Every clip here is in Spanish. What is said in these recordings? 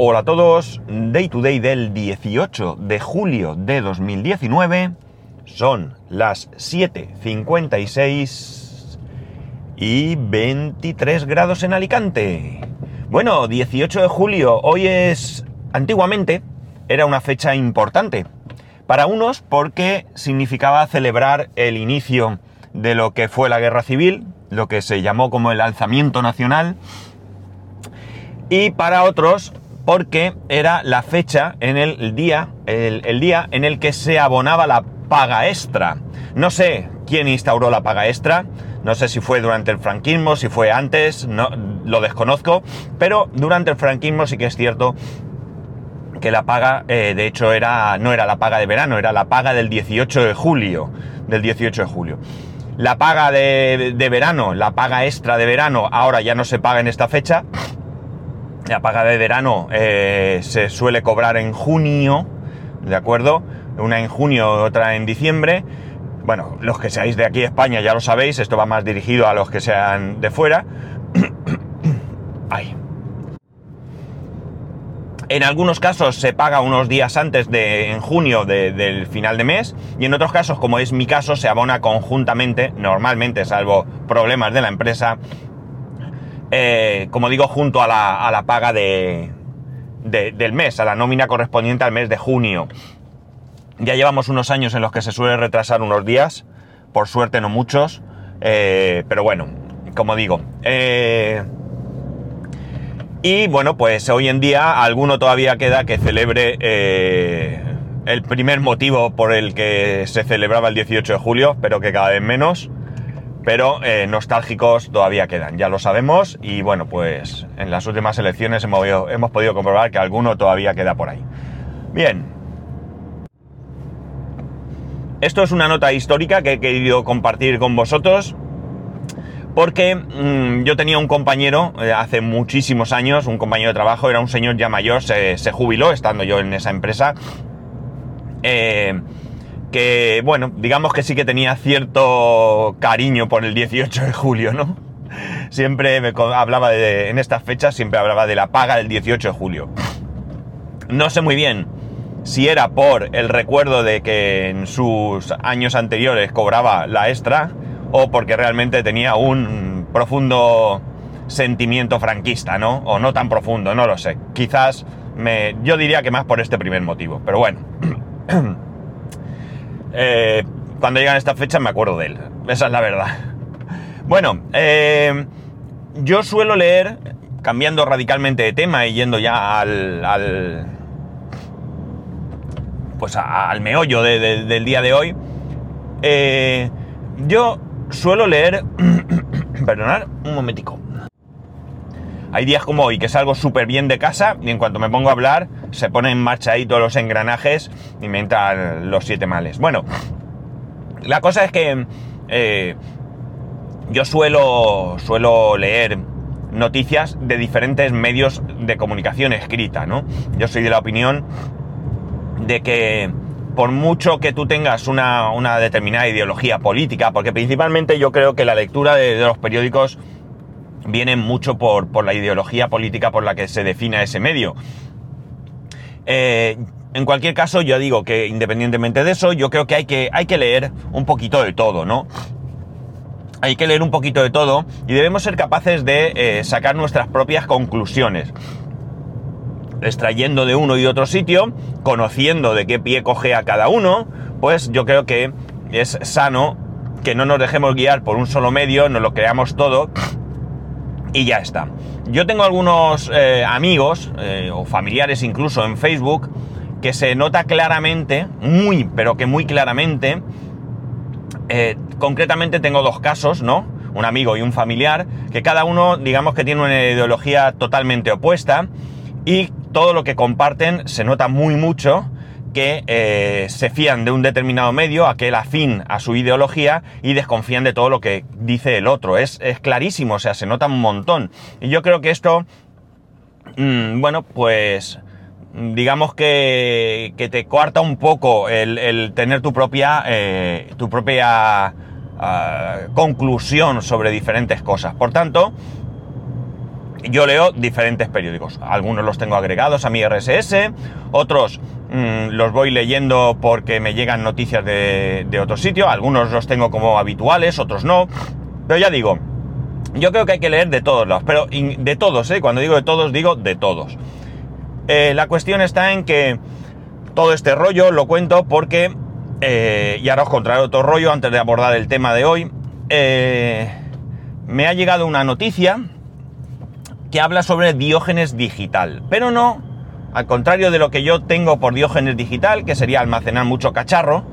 Hola a todos, Day to Day del 18 de julio de 2019, son las 7.56 y 23 grados en Alicante. Bueno, 18 de julio, hoy es, antiguamente, era una fecha importante. Para unos porque significaba celebrar el inicio de lo que fue la guerra civil, lo que se llamó como el alzamiento nacional, y para otros porque era la fecha en el día, el, día en el que se abonaba la paga extra. No sé quién instauró la paga extra, no sé si fue durante el franquismo, si fue antes, no, lo desconozco, pero durante el franquismo sí que es cierto que la paga, eh, de hecho, era, no era la paga de verano, era la paga del 18 de julio, del 18 de julio. La paga de, de verano, la paga extra de verano, ahora ya no se paga en esta fecha, la paga de verano eh, se suele cobrar en junio, ¿de acuerdo? Una en junio, otra en diciembre. Bueno, los que seáis de aquí España ya lo sabéis, esto va más dirigido a los que sean de fuera. Ay. En algunos casos se paga unos días antes de en junio del final de mes y en otros casos, como es mi caso, se abona conjuntamente, normalmente, salvo problemas de la empresa, eh, como digo, junto a la, paga de, del mes, a la nómina correspondiente al mes de junio. Ya llevamos unos años en los que se suele retrasar unos días, por suerte no muchos, eh, pero bueno, como digo. Eh, y bueno, pues hoy en día alguno todavía queda que celebre el primer motivo por el que se celebraba el 18 de julio, pero que cada vez menos pero eh, nostálgicos todavía quedan, ya lo sabemos y bueno, pues en las últimas elecciones hemos, podido comprobar que alguno todavía queda por ahí. Bien. Esto es una nota histórica que he querido compartir con vosotros porque mm, yo tenía un compañero eh, hace muchísimos años, un compañero de trabajo, era un señor ya mayor, se, se jubiló estando yo en esa empresa. Eh, que, bueno, digamos que sí que tenía cierto cariño por el 18 de julio, ¿no? Siempre me hablaba de, en estas fechas, siempre hablaba de la paga del 18 de julio. No sé muy bien si era por el recuerdo de que en sus años anteriores cobraba la extra o porque realmente tenía un profundo sentimiento franquista, ¿no? O no tan profundo, no lo sé. Quizás me, yo diría que más por este primer motivo, pero bueno. Eh, cuando llegan estas fechas me acuerdo de él. Esa es la verdad. Bueno, eh, yo suelo leer, cambiando radicalmente de tema y yendo ya al, pues al meollo del día de hoy, eh, yo suelo leer, perdonad un momentico. Hay días como hoy que salgo súper bien de casa y en cuanto me pongo a hablar se ponen en marcha ahí todos los engranajes y me entran los siete males. Bueno, la cosa es que eh, yo suelo, suelo leer noticias de diferentes medios de comunicación escrita, ¿no? Yo soy de la opinión de que por mucho que tú tengas una, determinada ideología política, porque principalmente yo creo que la lectura de los periódicos vienen mucho por, la ideología política por la que se define ese medio. Eh, en cualquier caso, yo digo que independientemente de eso, yo creo que hay que, hay que leer un poquito de todo, ¿no? Hay que leer un poquito de todo y debemos ser capaces de eh, sacar nuestras propias conclusiones. Extrayendo de uno y otro sitio, conociendo de qué pie coge a cada uno, pues yo creo que es sano que no nos dejemos guiar por un solo medio, nos lo creamos todo y ya está. Yo tengo algunos eh, amigos eh, o familiares incluso en Facebook que se nota claramente, muy, pero que muy claramente, eh, concretamente tengo dos casos, ¿no? Un amigo y un familiar, que cada uno digamos que tiene una ideología totalmente opuesta y todo lo que comparten se nota muy mucho que eh, se fían de un determinado medio, aquel afín a su ideología, y desconfían de todo lo que dice el otro. Es, clarísimo, o sea, se nota un montón. Y yo creo que esto, mm, bueno, pues digamos que, que, te coarta un poco el, tener tu propia, eh, tu propia ah, conclusión sobre diferentes cosas. Por tanto, yo leo diferentes periódicos. Algunos los tengo agregados a mi RSS, otros mm, los voy leyendo porque me llegan noticias de, de otro sitio, algunos los tengo como habituales, otros no. Pero ya digo, yo creo que hay que leer de todos lados, pero de todos, ¿eh? cuando digo de todos, digo de todos. Eh, la cuestión está en que todo este rollo lo cuento porque, eh, y ahora os contaré otro rollo antes de abordar el tema de hoy, eh, me ha llegado una noticia que habla sobre Diógenes digital, pero no, al contrario de lo que yo tengo por Diógenes digital, que sería almacenar mucho cacharro,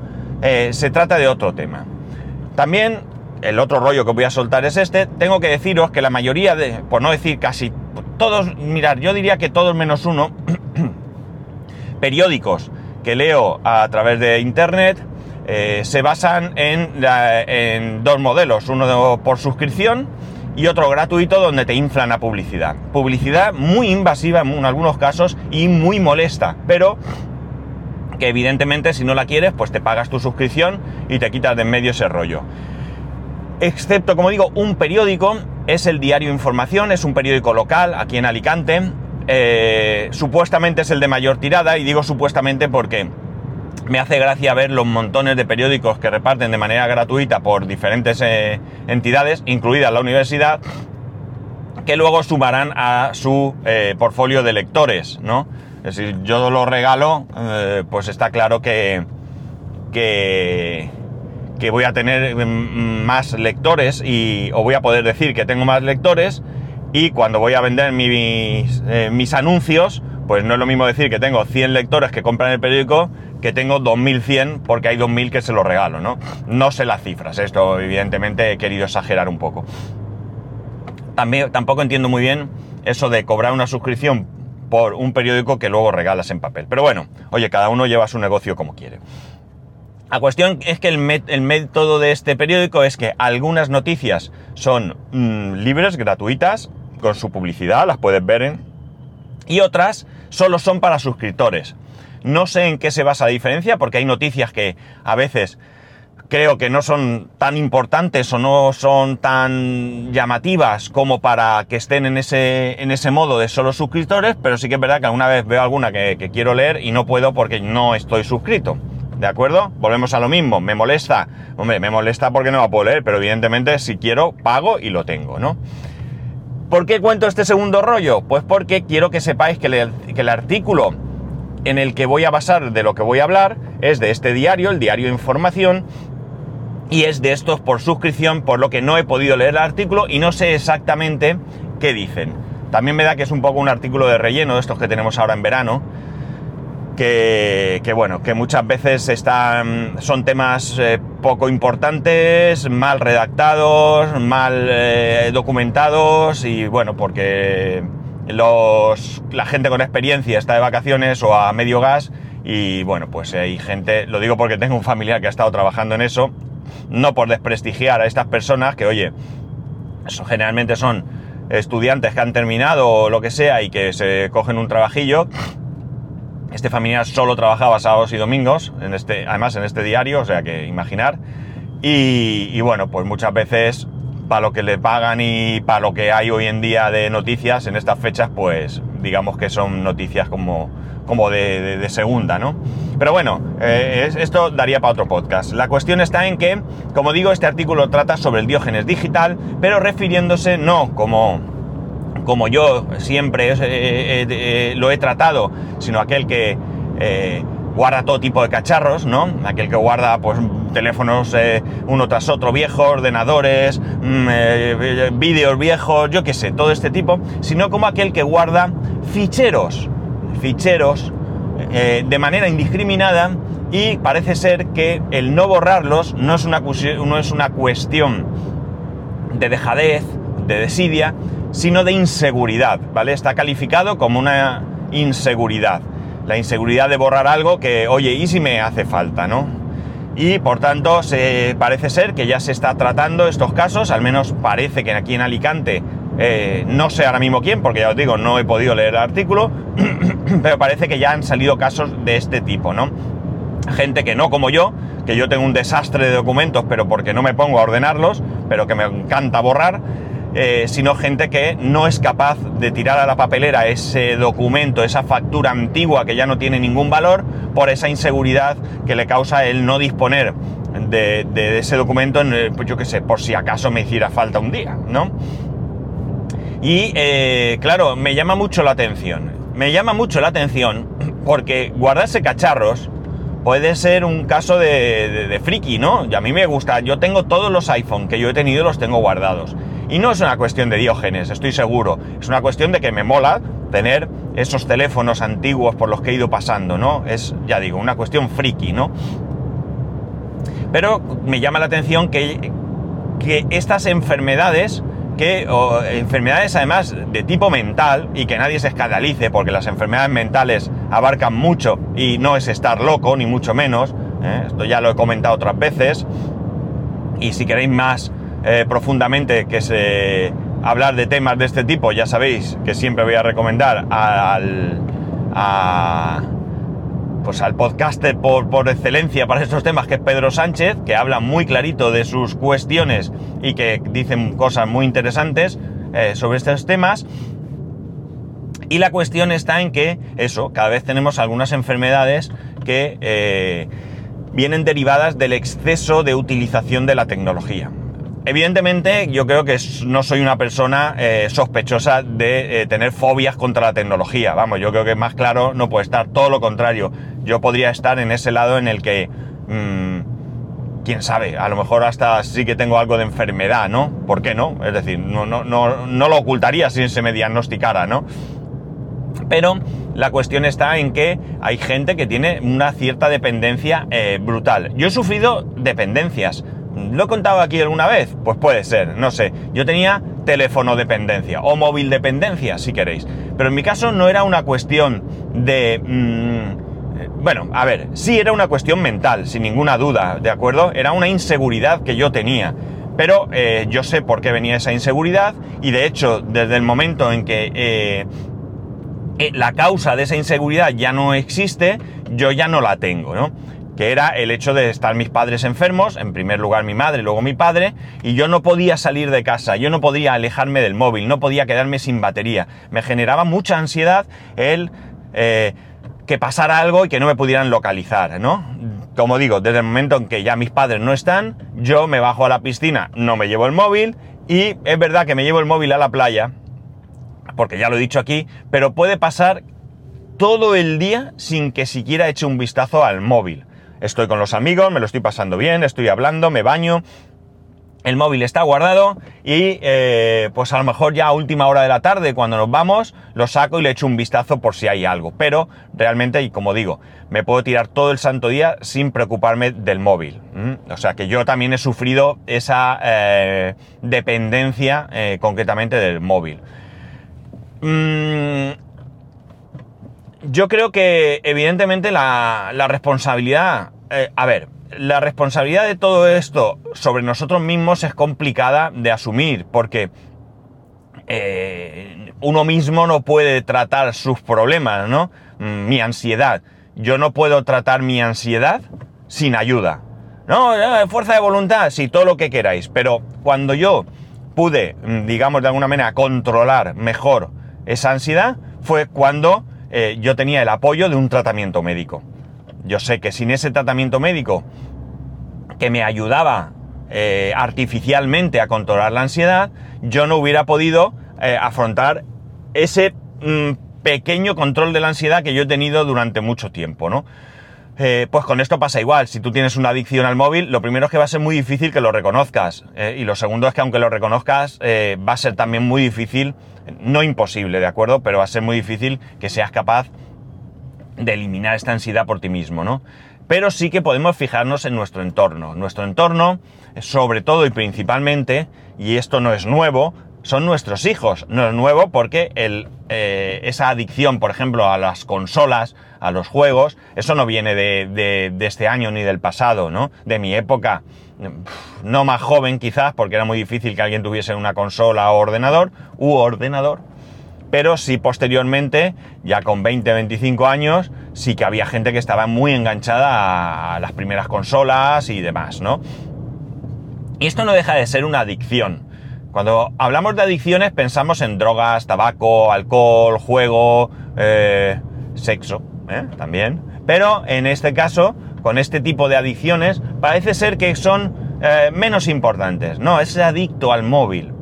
se trata de otro tema. También el otro rollo que voy a soltar es este, tengo que deciros que la mayoría de, por no decir casi todos, mirar, yo diría que todos menos uno, periódicos que leo a través de internet, eh, se basan en, dos modelos, uno por suscripción y otro gratuito donde te inflan a publicidad. Publicidad muy invasiva en algunos casos y muy molesta, pero que evidentemente si no la quieres, pues te pagas tu suscripción y te quitas de en medio ese rollo excepto, como digo, un periódico, es el Diario Información, es un periódico local aquí en Alicante, eh, supuestamente es el de mayor tirada, y digo supuestamente porque me hace gracia ver los montones de periódicos que reparten de manera gratuita por diferentes eh, entidades, incluida la universidad, que luego sumarán a su eh, portfolio de lectores, ¿no? Es decir, yo lo regalo, pues está claro que, que, voy a tener mm, más lectores y, o voy a poder decir que tengo más lectores y cuando voy a vender eh, mis anuncios, pues no es lo mismo decir que tengo 100 lectores que compran el periódico que tengo 2100 porque hay 2000 que se lo regalo, ¿no? No sé las cifras, esto evidentemente he querido exagerar un poco. También, tampoco entiendo muy bien eso de cobrar una suscripción por un periódico que luego regalas en papel. Pero bueno, oye, cada uno lleva su negocio como quiere. La cuestión es que el, método de este periódico es que algunas noticias son mm, libres, gratuitas, con su publicidad, las puedes ver en... Y otras solo son para suscriptores. No sé en qué se basa la diferencia, porque hay noticias que a veces creo que no son tan importantes o no son tan llamativas como para que estén en ese, en ese modo de solo suscriptores, pero sí que es verdad que alguna vez veo alguna que quiero leer y no puedo porque no estoy suscrito. ¿De acuerdo? Volvemos a lo mismo. ¿Me molesta? Hombre, me molesta porque no va a poder leer, pero evidentemente si quiero, pago y lo tengo, ¿no? ¿Por qué cuento este segundo rollo? Pues porque quiero que sepáis que, el artículo en el que voy a basar de lo que voy a hablar es de este diario, el diario Información, y es de estos por suscripción, por lo que no he podido leer el artículo y no sé exactamente qué dicen. También me da que es un poco un artículo de relleno de estos que tenemos ahora en verano, que, bueno, que muchas veces están, son temas eh, poco importantes, mal redactados, mal eh, documentados y bueno, porque los, la gente con experiencia está de vacaciones o a medio gas y bueno, pues hay gente, lo digo porque tengo un familiar que ha estado trabajando en eso, no por desprestigiar a estas personas que oye, eso generalmente son estudiantes que han terminado o lo que sea y que se cogen un trabajillo este familiar solo trabajaba sábados y domingos, en este, además en este diario, o sea que imaginar. Y, bueno, pues muchas veces para lo que le pagan y para lo que hay hoy en día de noticias en estas fechas, pues digamos que son noticias como, como de, segunda, ¿no? Pero bueno, eh, esto daría para otro podcast. La cuestión está en que, como digo, este artículo trata sobre el diógenes digital, pero refiriéndose no como como yo siempre lo he tratado, sino aquel que eh, guarda todo tipo de cacharros, ¿no? Aquel que guarda pues teléfonos eh, uno tras otro viejos, ordenadores, mm, eh, vídeos viejos, yo qué sé, todo este tipo, sino como aquel que guarda ficheros, ficheros de manera indiscriminada y parece ser que el no borrarlos no es una, no es una cuestión de dejadez, de desidia, sino de inseguridad, ¿vale? Está calificado como una inseguridad. La inseguridad de borrar algo que, oye, ¿y si me hace falta, no? Y por tanto, se, parece ser que ya se está tratando estos casos, al menos parece que aquí en Alicante, eh, no sé ahora mismo quién, porque ya os digo, no he podido leer el artículo, pero parece que ya han salido casos de este tipo, ¿no? Gente que no como yo, que yo tengo un desastre de documentos, pero porque no me pongo a ordenarlos, pero que me encanta borrar, eh, sino gente que no es capaz de tirar a la papelera ese documento, esa factura antigua que ya no tiene ningún valor, por esa inseguridad que le causa el no disponer de, ese documento, pues yo qué sé, por si acaso me hiciera falta un día, ¿no? Y eh, claro, me llama mucho la atención. Me llama mucho la atención porque guardarse cacharros puede ser un caso de, friki, ¿no? Y a mí me gusta, yo tengo todos los iPhone que yo he tenido, los tengo guardados. Y no es una cuestión de diógenes, estoy seguro. Es una cuestión de que me mola tener esos teléfonos antiguos por los que he ido pasando, ¿no? Es, ya digo, una cuestión friki, ¿no? Pero me llama la atención que, que estas enfermedades que enfermedades además de tipo mental y que nadie se escandalice porque las enfermedades mentales abarcan mucho y no es estar loco ni mucho menos, ¿eh? esto ya lo he comentado otras veces y si queréis más eh, profundamente que se hablar de temas de este tipo ya sabéis que siempre voy a recomendar al, a, pues al podcaster por, por, excelencia para estos temas, que es Pedro Sánchez, que habla muy clarito de sus cuestiones y que dicen cosas muy interesantes eh, sobre estos temas. Y la cuestión está en que, eso, cada vez tenemos algunas enfermedades que eh, vienen derivadas del exceso de utilización de la tecnología. Evidentemente, yo creo que no soy una persona eh, sospechosa de eh, tener fobias contra la tecnología. Vamos, yo creo que más claro no puede estar. Todo lo contrario. Yo podría estar en ese lado en el que, mm, quién sabe, a lo mejor hasta sí que tengo algo de enfermedad, ¿no? ¿Por qué no? Es decir, no, no, no, no lo ocultaría si se me diagnosticara, ¿no? Pero la cuestión está en que hay gente que tiene una cierta dependencia eh, brutal. Yo he sufrido dependencias ¿Lo he contado aquí alguna vez? Pues puede ser, no sé. Yo tenía teléfono dependencia o móvil dependencia, si queréis. Pero en mi caso no era una cuestión de... Mm, bueno, a ver, sí era una cuestión mental, sin ninguna duda, ¿de acuerdo? Era una inseguridad que yo tenía. Pero eh, yo sé por qué venía esa inseguridad y de hecho desde el momento en que eh, eh, la causa de esa inseguridad ya no existe, yo ya no la tengo, ¿no? Que era el hecho de estar mis padres enfermos, en primer lugar mi madre, luego mi padre, y yo no podía salir de casa, yo no podía alejarme del móvil, no podía quedarme sin batería. Me generaba mucha ansiedad el eh, que pasara algo y que no me pudieran localizar, ¿no? Como digo, desde el momento en que ya mis padres no están, yo me bajo a la piscina, no me llevo el móvil, y es verdad que me llevo el móvil a la playa, porque ya lo he dicho aquí, pero puede pasar todo el día sin que siquiera eche un vistazo al móvil. Estoy con los amigos, me lo estoy pasando bien, estoy hablando, me baño, el móvil está guardado y eh, pues a lo mejor ya a última hora de la tarde cuando nos vamos lo saco y le echo un vistazo por si hay algo. Pero realmente, y como digo, me puedo tirar todo el santo día sin preocuparme del móvil. O sea que yo también he sufrido esa eh, dependencia eh, concretamente del móvil. Mm, yo creo que evidentemente la, responsabilidad, eh, a ver, la responsabilidad de todo esto sobre nosotros mismos es complicada de asumir porque eh, uno mismo no puede tratar sus problemas, ¿no? Mm, mi ansiedad. Yo no puedo tratar mi ansiedad sin ayuda. No, fuerza de voluntad, sí, todo lo que queráis. Pero cuando yo pude, mm, digamos de alguna manera, controlar mejor esa ansiedad, fue cuando eh, yo tenía el apoyo de un tratamiento médico. Yo sé que sin ese tratamiento médico que me ayudaba eh, artificialmente a controlar la ansiedad, yo no hubiera podido eh, afrontar ese mm, pequeño control de la ansiedad que yo he tenido durante mucho tiempo, ¿no? Pues con esto pasa igual. Si tú tienes una adicción al móvil, lo primero es que va a ser muy difícil que lo reconozcas. y lo segundo es que aunque lo reconozcas, va a ser también muy difícil no imposible, ¿de acuerdo? Pero va a ser muy difícil que seas capaz de eliminar esta ansiedad por ti mismo, ¿no? Pero sí que podemos fijarnos en nuestro entorno. Nuestro entorno, sobre todo y principalmente, y esto no es nuevo, son nuestros hijos. No es nuevo porque el, eh, esa adicción, por ejemplo, a las consolas, a los juegos, eso no viene de, de este año ni del pasado, ¿no? De mi época no más joven quizás, porque era muy difícil que alguien tuviese una consola o ordenador, u ordenador, pero sí posteriormente, ya con 20, 25 años, sí que había gente que estaba muy enganchada a las primeras consolas y demás, ¿no? Y esto no deja de ser una adicción. Cuando hablamos de adicciones pensamos en drogas, tabaco, alcohol, juego, eh, sexo, ¿eh? también. Pero en este caso, con este tipo de adicciones, parece ser que son eh, menos importantes. No, es adicto al móvil.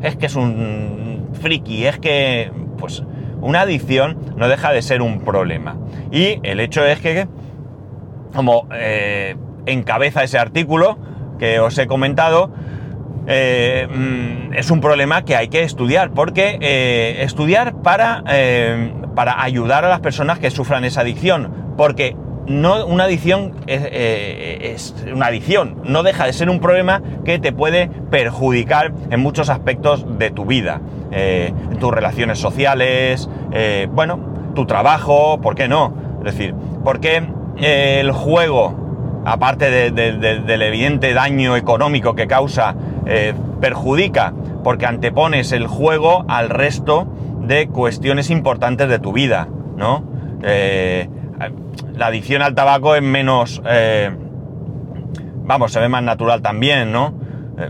es que es un friki, es que, pues, una adicción no deja de ser un problema. Y el hecho es que, como encabeza ese artículo que os he comentado, eh, mm, es un problema que hay que estudiar, porque eh, estudiar para, eh, para ayudar a las personas que sufran esa adicción, porque no, una adicción es, una adicción, no deja de ser un problema que te puede perjudicar en muchos aspectos de tu vida, tus relaciones sociales, bueno, tu trabajo, ¿por qué no? Es decir, porque el juego, aparte del evidente daño económico que causa eh, perjudica porque antepones el juego al resto de cuestiones importantes de tu vida, ¿no? Eh, la adicción al tabaco es menos... Eh, vamos, se ve más natural también, ¿no?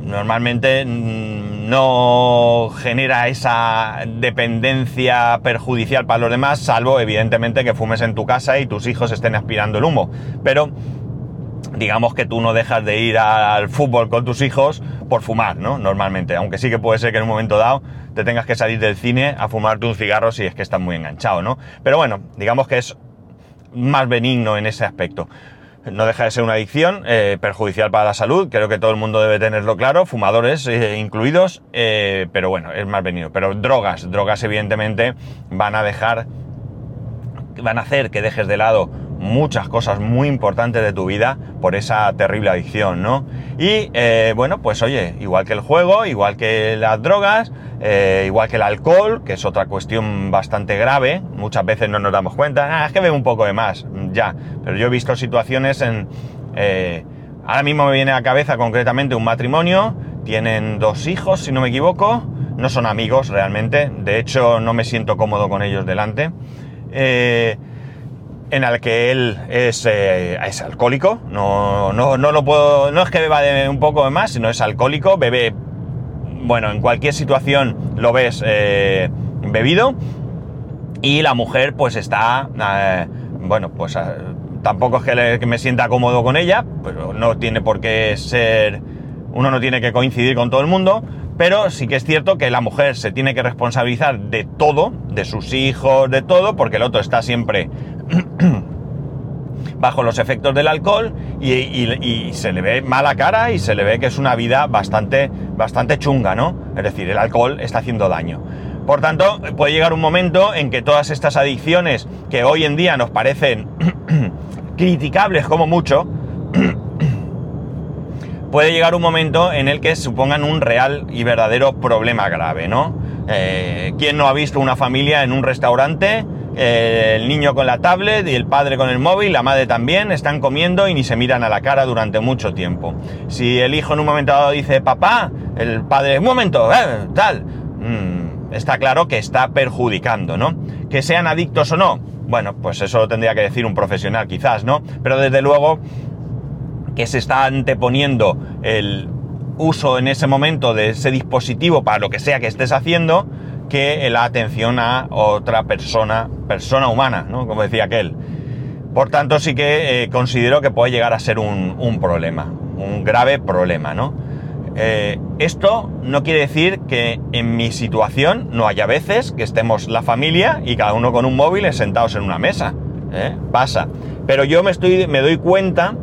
normalmente mm, no genera esa dependencia perjudicial para los demás, salvo evidentemente que fumes en tu casa y tus hijos estén aspirando el humo. Pero digamos que tú no dejas de ir al fútbol con tus hijos por fumar, ¿no? Normalmente, aunque sí que puede ser que en un momento dado te tengas que salir del cine a fumarte un cigarro si es que estás muy enganchado, ¿no? Pero bueno, digamos que es más benigno en ese aspecto. No deja de ser una adicción eh, perjudicial para la salud, creo que todo el mundo debe tenerlo claro, fumadores eh, incluidos, eh, pero bueno, es más benigno. Pero drogas, drogas evidentemente van a dejar, van a hacer que dejes de lado muchas cosas muy importantes de tu vida por esa terrible adicción, ¿no? Y eh, bueno, pues oye, igual que el juego, igual que las drogas, eh, igual que el alcohol, que es otra cuestión bastante grave, muchas veces no nos damos cuenta, ah, es que veo un poco de más, ya, pero yo he visto situaciones en... Eh, ahora mismo me viene a la cabeza concretamente un matrimonio, tienen dos hijos, si no me equivoco, no son amigos realmente, de hecho no me siento cómodo con ellos delante en el que él es, eh, es alcohólico, no, no, no, lo puedo, no es que beba de un poco de más, sino es alcohólico, bebe, bueno, en cualquier situación lo ves eh, bebido, y la mujer pues está, eh, bueno, pues tampoco es que, que, me sienta cómodo con ella, pero no tiene por qué ser, uno no tiene que coincidir con todo el mundo, pero sí que es cierto que la mujer se tiene que responsabilizar de todo, de sus hijos, de todo, porque el otro está siempre bajo los efectos del alcohol y, se le ve mala cara y se le ve que es una vida bastante, bastante chunga, ¿no? Es decir, el alcohol está haciendo daño. Por tanto, puede llegar un momento en que todas estas adicciones que hoy en día nos parecen criticables como mucho, puede llegar un momento en el que supongan un real y verdadero problema grave, ¿no? Eh, ¿Quién no ha visto una familia en un restaurante el niño con la tablet y el padre con el móvil, la madre también, están comiendo y ni se miran a la cara durante mucho tiempo. Si el hijo en un momento dado dice papá, el padre, un momento, eh, tal, mm, está claro que está perjudicando, ¿no? Que sean adictos o no, bueno, pues eso lo tendría que decir un profesional quizás, ¿no? Pero desde luego que se está anteponiendo el uso en ese momento de ese dispositivo para lo que sea que estés haciendo, que la atención a otra persona, persona humana, ¿no? Como decía aquel. Por tanto, sí que eh, considero que puede llegar a ser un, problema, un grave problema, ¿no? Eh, esto no quiere decir que en mi situación no haya veces que estemos la familia y cada uno con un móvil sentados en una mesa. ¿eh? Pasa. Pero yo me, estoy, me doy cuenta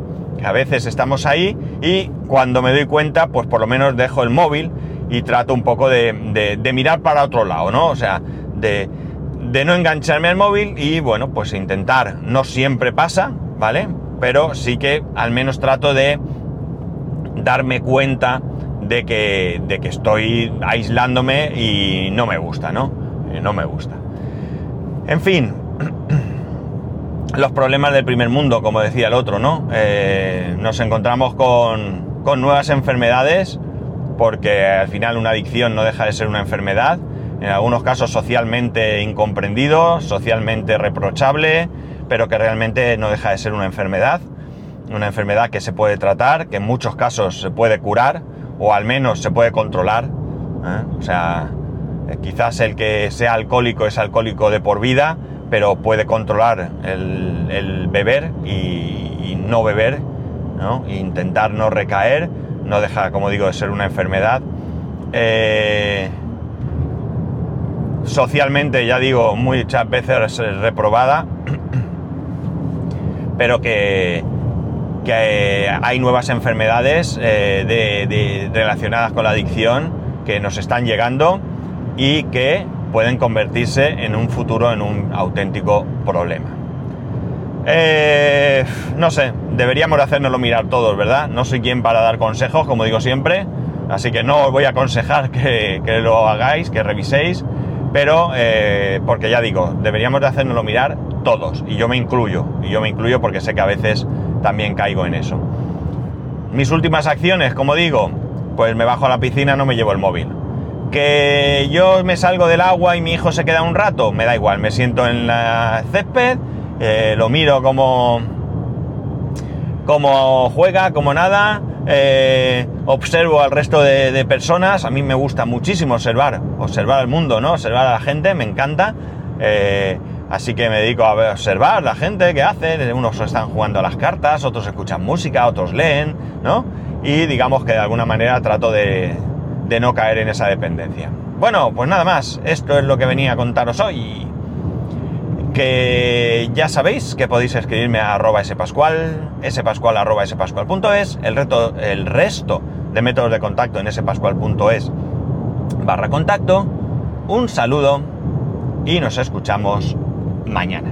a veces estamos ahí y cuando me doy cuenta, pues por lo menos dejo el móvil y trato un poco de, mirar para otro lado, ¿no? O sea, de, no engancharme al móvil y bueno, pues intentar. No siempre pasa, ¿vale? Pero sí que al menos trato de darme cuenta de que, de que estoy aislándome y no me gusta, ¿no? Eh, no me gusta. En fin, los problemas del primer mundo, como decía el otro, ¿no? Eh, nos encontramos con, con nuevas enfermedades porque al final una adicción no deja de ser una enfermedad, en algunos casos socialmente incomprendido, socialmente reprochable, pero que realmente no deja de ser una enfermedad. una enfermedad que se puede tratar, que en muchos casos se puede curar, o al menos se puede controlar. ¿eh? O sea, eh, quizás el que sea alcohólico es alcohólico de por vida, pero puede controlar el, beber y, no beber, ¿no? E intentar no recaer, no deja, como digo, de ser una enfermedad. Eh, socialmente, ya digo, muchas veces reprobada, pero que, que hay nuevas enfermedades eh, relacionadas con la adicción que nos están llegando y que pueden convertirse en un futuro en un auténtico problema. Eh, no sé, deberíamos hacérnoslo mirar todos, ¿verdad? No soy quien para dar consejos, como digo siempre, así que no os voy a aconsejar que, lo hagáis, que reviséis, pero eh, porque ya digo, deberíamos de hacérnoslo mirar todos, y yo me incluyo, y yo me incluyo porque sé que a veces también caigo en eso. Mis últimas acciones, como digo, pues me bajo a la piscina, no me llevo el móvil. Que yo me salgo del agua y mi hijo se queda un rato, me da igual, me siento en la césped, eh, lo miro como, como juega, como nada, eh, observo al resto de, personas, a mí me gusta muchísimo observar, observar el mundo, ¿no? Observar a la gente, me encanta. Eh, Así que me dedico a observar la gente que hace, unos están jugando a las cartas, otros escuchan música, otros leen, ¿no? Y digamos que de alguna manera trato de, no caer en esa dependencia. Bueno, pues nada más, esto es lo que venía a contaros hoy. Que ya sabéis que podéis escribirme a arroba spascual, spascual arroba spascual.es, el, el resto de métodos de contacto en spascual.es barra contacto. Un saludo y nos escuchamos mañana.